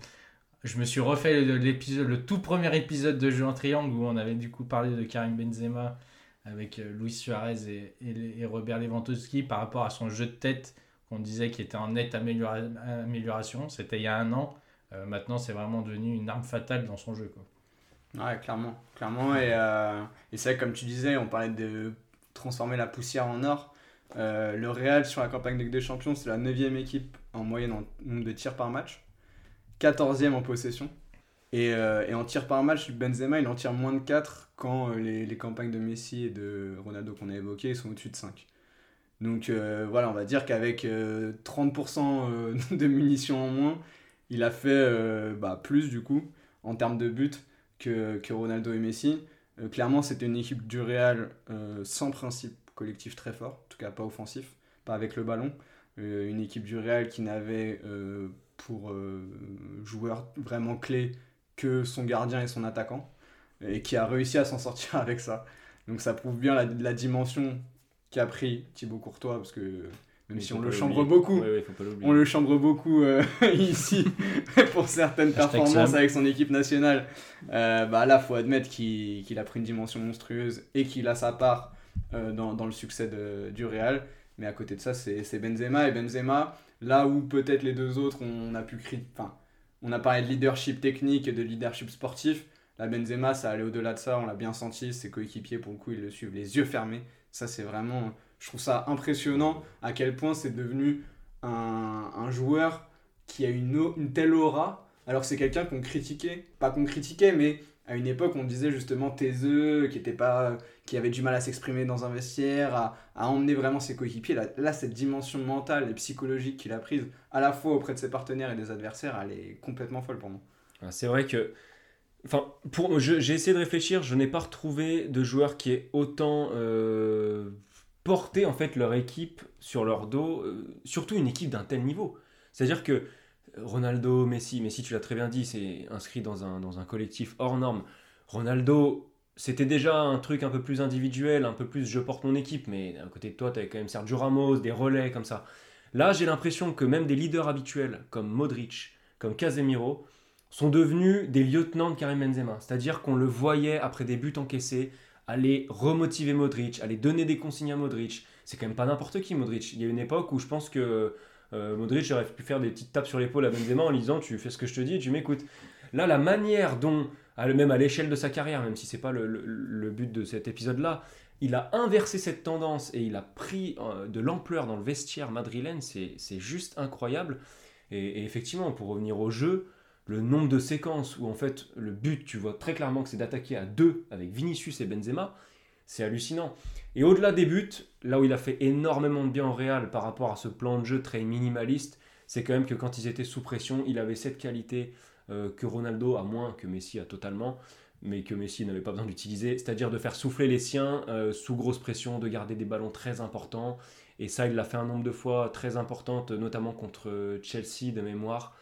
S3: je me suis refait le- l'épisode, le tout premier épisode de Jeu en triangle où on avait du coup parlé de Karim Benzema avec euh, Luis Suarez et, et, et Robert Lewandowski par rapport à son jeu de tête qu'on disait qui était en nette améliora- amélioration. C'était il y a un an. Euh, maintenant, c'est vraiment devenu une arme fatale dans son jeu. Quoi.
S2: Ouais, clairement. clairement et euh, et c'est vrai, comme tu disais, on parlait de transformer la poussière en or. Euh, le Real, sur la campagne des Champions, c'est la 9 équipe en moyenne en nombre de tirs par match. 14e en possession. Et, euh, et en tir par match, Benzema, il en tire moins de 4 quand euh, les, campagnes de Messi et de Ronaldo qu'on a évoquées sont au-dessus de 5. Donc voilà, on va dire qu'avec euh, 30% euh, de munitions en moins, il a fait bah, plus du coup en termes de buts que, Ronaldo et Messi. Clairement, c'était une équipe du Real sans principe collectif très fort, tout cas pas offensif, pas avec le ballon. Euh, une équipe du Real qui n'avait euh, pour euh, joueurs vraiment clés que son gardien et son attaquant, et qui a réussi à s'en sortir avec ça. Donc ça prouve bien la, la dimension qu'a pris Thibaut Courtois, parce que même si on le chambre beaucoup, on le chambre beaucoup ici pour certaines performances avec son équipe nationale. Euh, bah là, faut admettre qu'il a pris une dimension monstrueuse et qu'il a sa part dans, dans le succès de- du Real. Mais à côté de ça, c'est Benzema. Et Benzema, là où peut-être les deux autres, on a pu crier. Enfin, on a parlé de leadership technique et de leadership sportif. Là, Benzema, ça allait au-delà de ça. On l'a bien senti. Ses coéquipiers, pour le coup, ils le suivent les yeux fermés. Ça, c'est vraiment. Je trouve ça impressionnant à quel point c'est devenu un, un joueur qui a une, une telle aura, alors que c'est quelqu'un qu'on critiquait, pas qu'on critiquait, mais à une époque on disait justement taiseux, qui, était pas, qui avait du mal à s'exprimer dans un vestiaire, à, à emmener vraiment ses coéquipiers. Là, cette dimension mentale et psychologique qu'il a prise, à la fois auprès de ses partenaires et des adversaires, elle est complètement folle pour moi.
S1: C'est vrai que Enfin, pour, j'ai essayé de réfléchir, je n'ai pas retrouvé de joueur qui ait autant euh, porté en fait leur équipe sur leur dos, euh, surtout une équipe d'un tel niveau. C'est-à-dire que Ronaldo, Messi, Messi, tu l'as très bien dit, c'est inscrit dans un, dans un collectif hors norme. Ronaldo, c'était déjà un truc un peu plus individuel, un peu plus je porte mon équipe, mais à côté de toi, tu avais quand même Sergio Ramos, des relais comme ça. Là, j'ai l'impression que même des leaders habituels comme Modric, comme Casemiro, sont devenus des lieutenants de Karim Benzema. C'est-à-dire qu'on le voyait après des buts encaissés aller remotiver Modric, aller donner des consignes à Modric. C'est quand même pas n'importe qui Modric. Il y a une époque où je pense que euh, Modric aurait pu faire des petites tapes sur l'épaule à Benzema en lui disant tu fais ce que je te dis tu m'écoutes. Là, la manière dont, même à l'échelle de sa carrière, même si c'est pas le, but de cet épisode-là, il a inversé cette tendance et il a pris euh, de l'ampleur dans le vestiaire madrilène, c'est juste incroyable. Et, et, effectivement, pour revenir au jeu, le nombre de séquences où en fait le but, tu vois très clairement que c'est d'attaquer à deux avec Vinicius et Benzema, c'est hallucinant. Et au-delà des buts, là où il a fait énormément de bien en Real par rapport à ce plan de jeu très minimaliste, c'est quand même que quand ils étaient sous pression, il avait cette qualité euh, que Ronaldo a moins, que Messi a totalement, mais que Messi n'avait pas besoin d'utiliser, c'est-à-dire de faire souffler les siens euh, sous grosse pression, de garder des ballons très importants. Et ça, il l'a fait un nombre de fois très importante, notamment contre Chelsea de mémoire.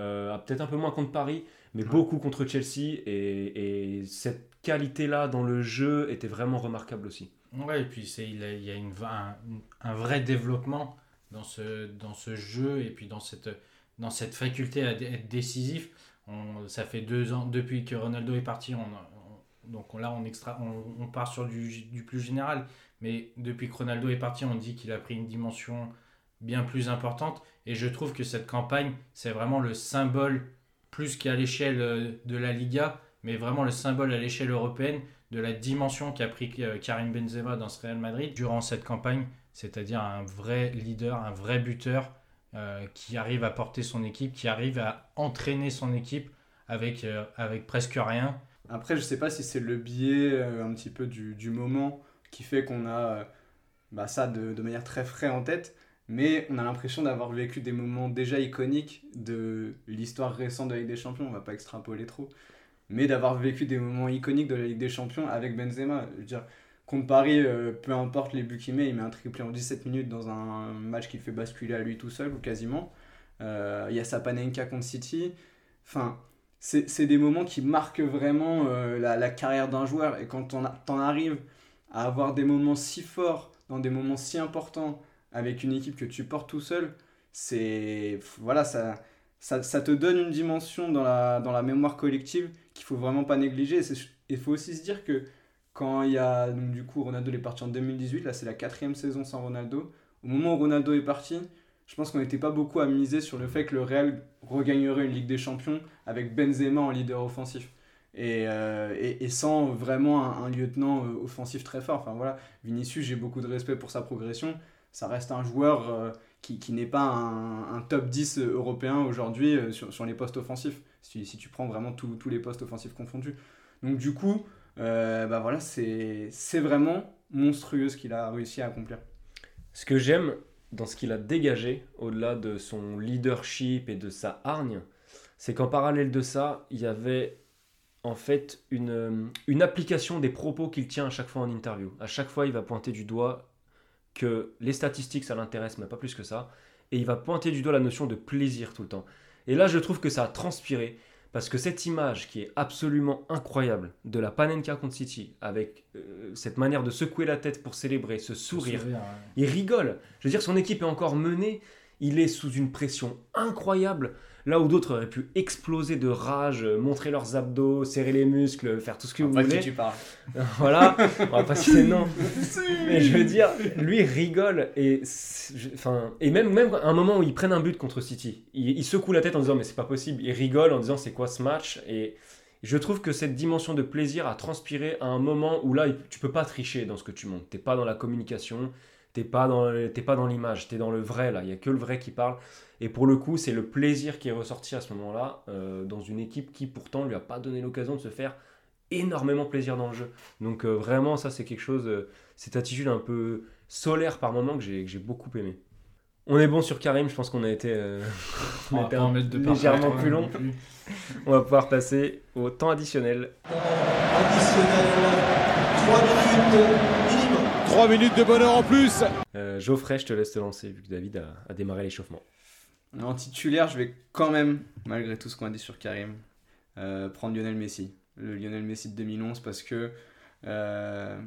S1: Euh, peut-être un peu moins contre Paris, mais beaucoup contre Chelsea. Et, cette qualité-là dans le jeu était vraiment remarquable aussi.
S3: Ouais, et puis il, y a une, un, vrai développement dans ce, dans ce jeu et puis dans cette, dans cette faculté à être décisif. On, ça fait deux ans depuis que Ronaldo est parti. On, donc là, on, on, part sur du, du, plus général. Mais depuis que Ronaldo est parti, on dit qu'il a pris une dimension bien plus importante. Et je trouve que cette campagne, c'est vraiment le symbole, plus qu'à l'échelle euh, de la Liga, mais vraiment le symbole à l'échelle européenne de la dimension qu'a pris euh, Karim Benzema dans ce Real Madrid durant cette campagne, c'est-à-dire un vrai leader, un vrai buteur euh, qui arrive à porter son équipe, qui arrive à entraîner son équipe avec, avec presque rien.
S2: Après, je ne sais pas si c'est le biais un petit peu du, du moment qui fait qu'on a bah, ça de, de, manière très frais en tête mais on a l'impression d'avoir vécu des moments déjà iconiques de l'histoire récente de la Ligue des Champions, on va pas extrapoler trop, mais d'avoir vécu des moments iconiques de la Ligue des Champions avec Benzema. Je contre Paris, euh, peu importe les buts qu'il met, il met un triplé en 17 minutes dans un match qui fait basculer à lui tout seul, ou quasiment. Euh, il y a sa Panenka contre City. Enfin, c'est des moments qui marquent vraiment euh, la, la, carrière d'un joueur. Et quand t'en arrives à avoir des moments si forts, dans des moments si importants, avec une équipe que tu portes tout seul, c'est voilà ça, ça, ça, te donne une dimension dans la, dans la mémoire collective qu'il faut vraiment pas négliger. Il faut aussi se dire que quand il y a donc du coup Ronaldo est parti en 2018, là c'est la quatrième saison sans Ronaldo. Au moment où Ronaldo est parti, je pense qu'on n'était pas beaucoup à miser sur le fait que le Real regagnerait une Ligue des Champions avec Benzema en leader offensif. Et, euh, et, sans vraiment un, lieutenant euh, offensif très fort. Enfin voilà, Vinicius, j'ai beaucoup de respect pour sa progression, ça reste un joueur euh, qui, qui n'est pas un, top 10 européen aujourd'hui sur, sur, les postes offensifs, si, si tu prends vraiment tous les postes offensifs confondus. Donc du coup, euh, bah voilà, c'est vraiment monstrueux ce qu'il a réussi à accomplir.
S1: Ce que j'aime dans ce qu'il a dégagé, au-delà de son leadership et de sa hargne, c'est qu'en parallèle de ça, il y avait en fait une, une application des propos qu'il tient à chaque fois en interview. À chaque fois, il va pointer du doigt que les statistiques, ça l'intéresse, mais pas plus que ça. Et il va pointer du doigt la notion de plaisir tout le temps. Et là, je trouve que ça a transpiré, parce que cette image qui est absolument incroyable de la Panenka contre City, avec euh, cette manière de secouer la tête pour célébrer, ce sourire, il rigole. Je veux dire, son équipe est encore menée, il est sous une pression incroyable. Là où d'autres auraient pu exploser de rage, montrer leurs abdos, serrer les muscles, faire tout ce que vous voulez.
S2: tu parles.
S1: voilà, on va pas citer non. Mais je veux dire, lui rigole et, enfin, et même, même à un moment où ils prennent un but contre City, il, secoue la tête en disant mais c'est pas possible. Il rigole en disant c'est quoi ce match? Et je trouve que cette dimension de plaisir a transpiré à un moment où là tu peux pas tricher dans ce que tu montes. T'es pas dans la communication, t'es pas dans pas dans l'image, t'es dans le vrai là. Il y a que le vrai qui parle. Et pour le coup, c'est le plaisir qui est ressorti à ce moment-là euh, dans une équipe qui pourtant lui a pas donné l'occasion de se faire énormément plaisir dans le jeu. Donc euh, vraiment, ça c'est quelque chose, euh, cette attitude un peu solaire par moment que j'ai beaucoup aimé. On est bon sur Karim, je pense qu'on a été, euh, on
S3: On
S1: a
S3: va
S1: été
S3: pas en
S1: un-
S3: mettre de
S1: légèrement plus long.
S3: plus.
S1: On va pouvoir passer au temps additionnel.
S5: Additionnel, 3 minutes.
S4: 3 minutes de bonheur en plus
S1: Euh, Geoffrey, je te laisse te lancer vu que David a, a démarré l'échauffement.
S2: En titulaire, je vais quand même, malgré tout ce qu'on a dit sur Karim, euh, prendre Lionel Messi. Le Lionel Messi de 2011 parce que... euh,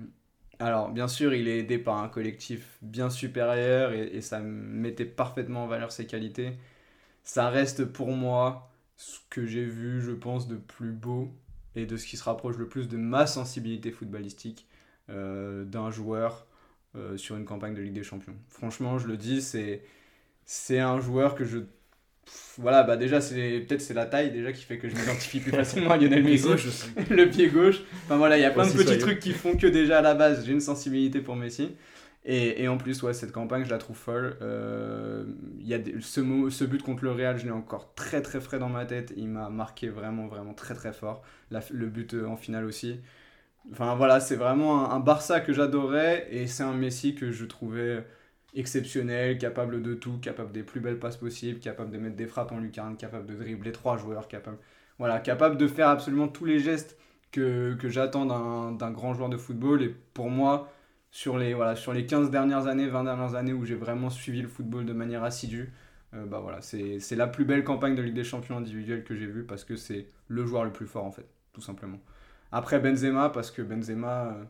S2: alors, bien sûr, il est aidé par un collectif bien supérieur et, et ça mettait parfaitement en valeur ses qualités. Ça reste pour moi ce que j'ai vu, je pense, de plus beau et de ce qui se rapproche le plus de ma sensibilité footballistique d'un joueur euh, sur une campagne de Ligue des Champions. Franchement, je le dis, c'est c'est un joueur que je voilà bah déjà c'est peut-être c'est la taille déjà qui fait que je m'identifie plus facilement à Lionel Messi. le pied gauche. Enfin voilà il y a plein de petits
S1: soyeux.
S2: trucs qui font que déjà à la base j'ai une sensibilité pour Messi. Et, et en plus ouais cette campagne je la trouve folle. Euh, il y a des- ce, ce but contre le Real je l'ai encore très très frais dans ma tête. Il m'a marqué vraiment vraiment très très fort. La- le but euh, en finale aussi enfin voilà c'est vraiment un, Barça que j'adorais et c'est un Messi que je trouvais exceptionnel, capable de tout, capable des plus belles passes possibles, capable de mettre des frappes en lucarne, capable de dribbler trois joueurs, capable, voilà, capable de faire absolument tous les gestes que, que j'attends d'un grand joueur de football. Et pour moi, sur les, voilà, sur les 15 dernières années, 20 dernières années où j'ai vraiment suivi le football de manière assidue, euh, bah voilà, c'est la plus belle campagne de Ligue des Champions individuelle que j'ai vue parce que c'est le joueur le plus fort en fait, tout simplement. Après Benzema, parce que Benzema, euh,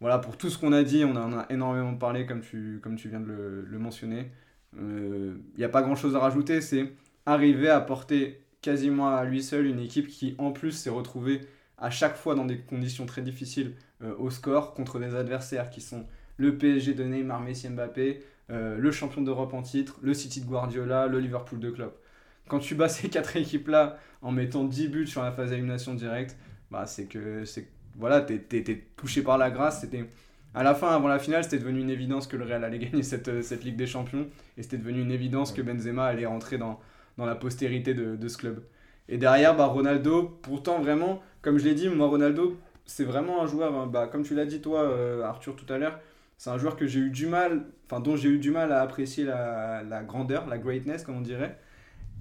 S2: voilà, pour tout ce qu'on a dit, on en a énormément parlé comme tu, comme tu viens de le, mentionner. Il n'y a pas grand chose à rajouter, c'est arriver à porter quasiment à lui seul une équipe qui en plus s'est retrouvée à chaque fois dans des conditions très difficiles euh, au score contre des adversaires qui sont le PSG de Neymar, Messi, Mbappé, euh, le champion d'Europe en titre, le City de Guardiola, le Liverpool de Klopp. Quand tu bats ces quatre équipes-là en mettant 10 buts sur la phase d'élimination directe, bah, c'est que c'est voilà, t'es, touché par la grâce. C'était à la fin, avant la finale, c'était devenu une évidence que le Real allait gagner cette, euh, cette Ligue des Champions et c'était devenu une évidence que Benzema allait rentrer dans, dans la postérité de, ce club. Et derrière, bah, Ronaldo, pourtant vraiment, comme je l'ai dit, moi Ronaldo, c'est vraiment un joueur, hein, bah, comme tu l'as dit toi, euh, Arthur, tout à l'heure, c'est un joueur que j'ai eu du mal, enfin dont j'ai eu du mal à apprécier la, la grandeur, la greatness, comme on dirait.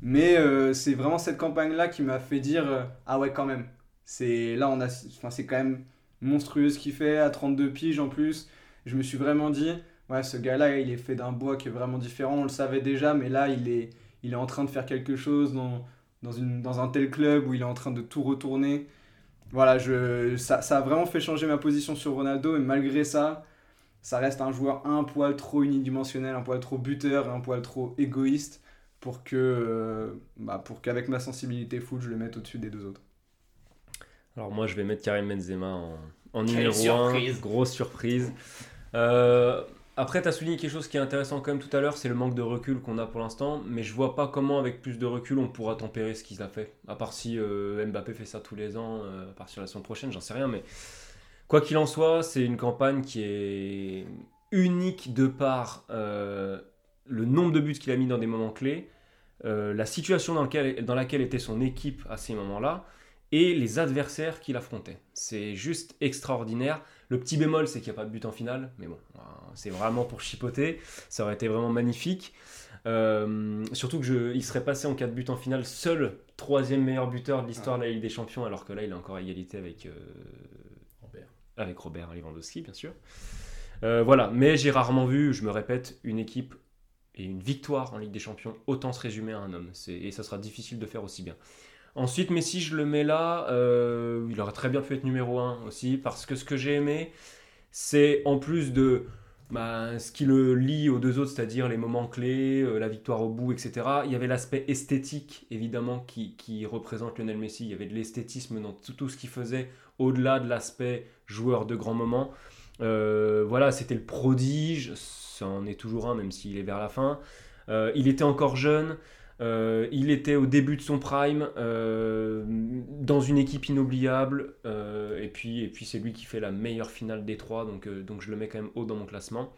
S2: Mais euh, c'est vraiment cette campagne-là qui m'a fait dire ah ouais quand même. C'est là on a, enfin c'est quand même monstrueux ce qu'il fait à 32 piges en plus. Je me suis vraiment dit ouais ce gars-là il est fait d'un bois qui est vraiment différent. On le savait déjà, mais là il est, il est en train de faire quelque chose dans dans une dans un tel club où il est en train de tout retourner. Voilà, je, ça, ça a vraiment fait changer ma position sur Ronaldo, et malgré ça, ça reste un joueur un poil trop unidimensionnel, un poil trop buteur un poil trop égoïste pour que euh, bah, pour qu'avec ma sensibilité foot, je le mette au-dessus des deux autres.
S1: Alors moi je vais mettre Karim Benzema en, numéro 1.
S3: surprise.
S1: Grosse surprise. Euh, après tu as souligné quelque chose qui est intéressant quand même tout à l'heure, c'est le manque de recul qu'on a pour l'instant. Mais je vois pas comment avec plus de recul on pourra tempérer ce qu'il a fait. À part si euh, Mbappé fait ça tous les ans, euh, à partir de la saison prochaine, j'en sais rien. Mais quoi qu'il en soit, c'est une campagne qui est unique de par le nombre de buts qu'il a mis dans des moments clés, la situation dans, lequel- dans laquelle était son équipe à ces moments-là et les adversaires qu'il affrontait. C'est juste extraordinaire. Le petit bémol, c'est qu'il n'y a pas de but en finale, mais bon, euh, c'est vraiment pour chipoter. Ça aurait été vraiment magnifique. Euh, surtout que je, il serait passé en 4 buts en finale, seul troisième meilleur buteur de l'histoire de la Ligue des Champions, alors que là, il est encore à égalité avec, euh,
S3: Robert.
S1: avec Robert Lewandowski, bien sûr. Euh, voilà, mais j'ai rarement vu, je me répète, une équipe et une victoire en Ligue des Champions autant se résumer à un homme. Et ça sera difficile de faire aussi bien. Ensuite, Messi, je le mets là. euh, il aurait très bien pu être numéro 1 aussi, parce que ce que j'ai aimé, c'est en plus de bah, ce qui le lie aux deux autres, c'est-à-dire les moments clés, euh, la victoire au bout, etc. Il y avait l'aspect esthétique, évidemment, qui, représente Lionel Messi. Il y avait de l'esthétisme dans tout, tout ce qu'il faisait, au-delà de l'aspect joueur de grands moments. Euh, voilà, c'était le prodige, ça en est toujours un, même s'il est vers la fin. Euh, il était encore jeune, euh, il était au début de son prime, euh, dans une équipe inoubliable, euh, et puis, et puis c'est lui qui fait la meilleure finale des trois, donc, donc je le mets quand même haut dans mon classement.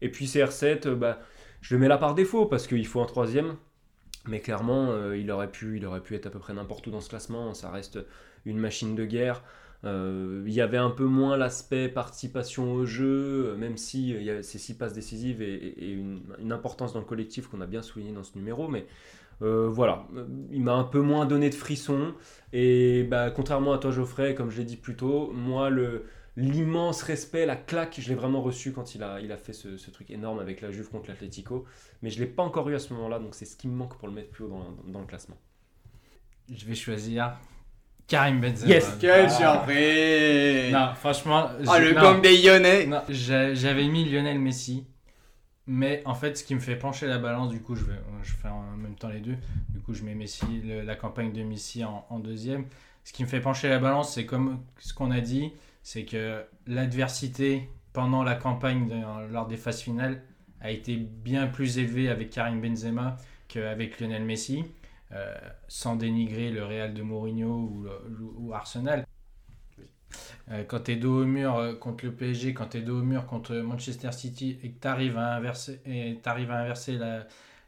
S1: Et puis CR7, euh, bah, je le mets là par défaut, parce qu'il faut un troisième, mais clairement, il, aurait pu, il aurait pu être à peu près n'importe où dans ce classement, ça reste une machine de guerre. Euh, il y avait un peu moins l'aspect participation au jeu, même si il y a ces six passes décisives et, une, importance dans le collectif qu'on a bien souligné dans ce numéro. Mais voilà, il m'a un peu moins donné de frissons. Et bah, contrairement à toi, Geoffrey, comme je l'ai dit plus tôt, moi, l'immense respect, la claque, je l'ai vraiment reçu quand il a, il a fait ce, truc énorme avec la Juve contre l'Atlético. Mais je ne l'ai pas encore eu à ce moment-là, donc c'est ce qui me manque pour le mettre plus haut dans, le classement.
S3: Je vais choisir Karim Benzema.
S2: Yes, quelle ah. surprise
S3: Non, franchement...
S2: Ah, le gang des Lyonnais
S3: J'avais mis Lionel Messi, mais en fait, ce qui me fait pencher la balance, du coup, je, vais, je fais en même temps les deux. Du coup, je mets Messi, la campagne de Messi en, en deuxième. Ce qui me fait pencher la balance, c'est comme ce qu'on a dit, c'est que l'adversité pendant la campagne lors des phases finales a été bien plus élevée avec Karim Benzema qu'avec Lionel Messi, euh, sans dénigrer le Real de Mourinho ou, Arsenal. Euh, quand tu es dos au mur euh, contre le PSG, quand tu es dos au mur contre Manchester City et que tu arrives à inverser, et arrives à inverser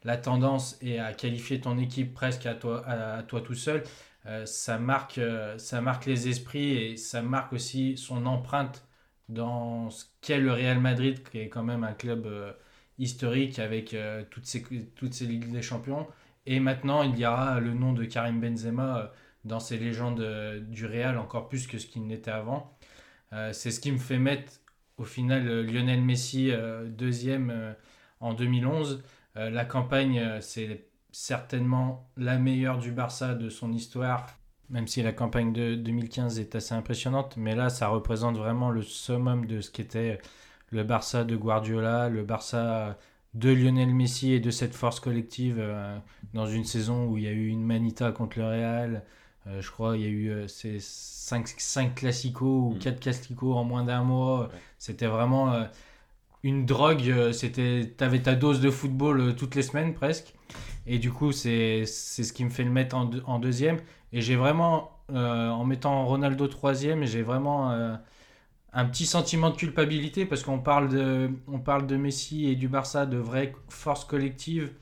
S3: la, tendance et à qualifier ton équipe presque à toi, à toi tout seul, euh, ça, marque, ça marque les esprits et ça marque aussi son empreinte dans ce qu'est le Real Madrid, qui est quand même un club historique avec toutes, ces, toutes ces Ligues des Champions. Et maintenant, il y aura le nom de Karim Benzema dans ces légendes du Real, encore plus que ce qu'il n'était avant. C'est ce qui me fait mettre au final Lionel Messi deuxième en 2011. la campagne, c'est certainement la meilleure du Barça de son histoire, même si la campagne de 2015 est assez impressionnante. Mais là, ça représente vraiment le summum de ce qu'était le Barça de Guardiola, le Barça de Lionel Messi et de cette force collective euh, dans une saison où il y a eu une manita contre le Real. Euh, je crois il y a eu euh, ces 5, 5 classicos ou 4 mm. classicos en moins d'un mois. C'était vraiment une drogue. C'était, avais ta dose de football toutes les semaines presque. Et du coup, c'est ce qui me fait le mettre en, en deuxième. Et j'ai vraiment, en mettant Ronaldo troisième, j'ai vraiment un petit sentiment de culpabilité parce qu'on parle de, on parle de Messi et du Barça, de vraies forces collectives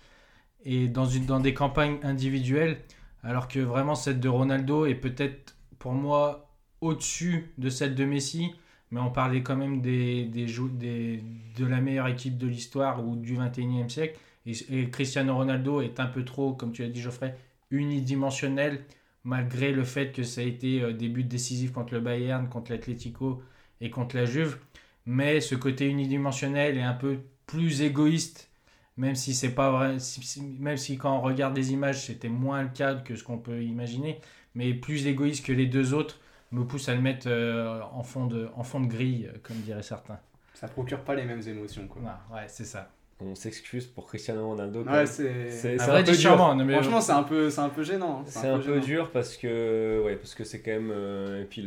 S3: et dans, une, dans des campagnes individuelles. Alors que vraiment, celle de Ronaldo est peut-être pour moi au-dessus de celle de Messi. Mais on parlait quand même des, des, des de la meilleure équipe de l'histoire ou du 21e siècle. Et, Cristiano Ronaldo est un peu trop, comme tu l'as dit Geoffrey, unidimensionnel, malgré le fait que ça a été euh, des buts décisifs contre le Bayern, contre l'Atlético et contre la Juve. Mais ce côté unidimensionnel est un peu plus égoïste, même si c'est pas vrai, même si quand on regarde des images, c'était moins le cas que ce qu'on peut imaginer, mais plus égoïste que les deux autres me pousse à le mettre euh, en, fond de, en fond de grille, comme diraient certains.
S2: Ça procure pas les mêmes émotions. Quoi.
S3: ouais, c'est ça
S1: on s'excuse pour Cristiano Ronaldo.
S2: Ouais, c'est
S3: un vrai charmant.
S2: Franchement, c'est un peu, c'est un peu gênant.
S1: C'est un, peu, dur parce que, ouais, parce que c'est quand même, euh, et puis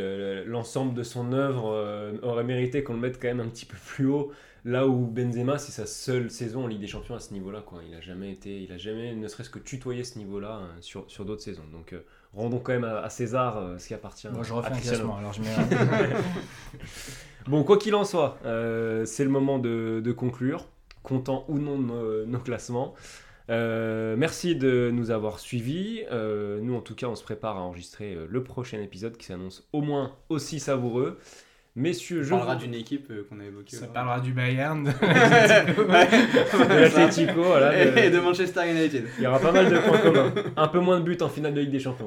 S1: l'ensemble de son œuvre euh, aurait mérité qu'on le mette quand même un petit peu plus haut. Là où Benzema, c'est sa seule saison en Ligue des Champions à ce niveau-là, quoi. Il a jamais été, il a jamais, ne serait-ce que tutoyé ce niveau-là hein, sur, sur d'autres saisons. Donc, euh, rendons quand même à, César ce qui appartient.
S3: Moi, je refais un classement. Alors je mets.
S1: bon, quoi qu'il en soit, c'est le moment de, de conclure content ou non de nos, classements. Euh, merci de nous avoir suivis. Euh, nous, en tout cas, on se prépare à enregistrer euh, le prochain épisode qui s'annonce au moins aussi savoureux. Messieurs,
S2: je. parlera d'une équipe qu'on a évoquée.
S3: Ça parlera du Bayern, de,
S1: l'Atletico
S2: et de Manchester United.
S1: Il y aura pas mal de points communs. Un peu moins de buts en finale de Ligue des Champions,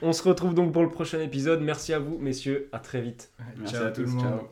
S1: On se retrouve donc pour le prochain épisode. Merci à vous, messieurs. À très vite.
S2: Merci à tous. Ciao.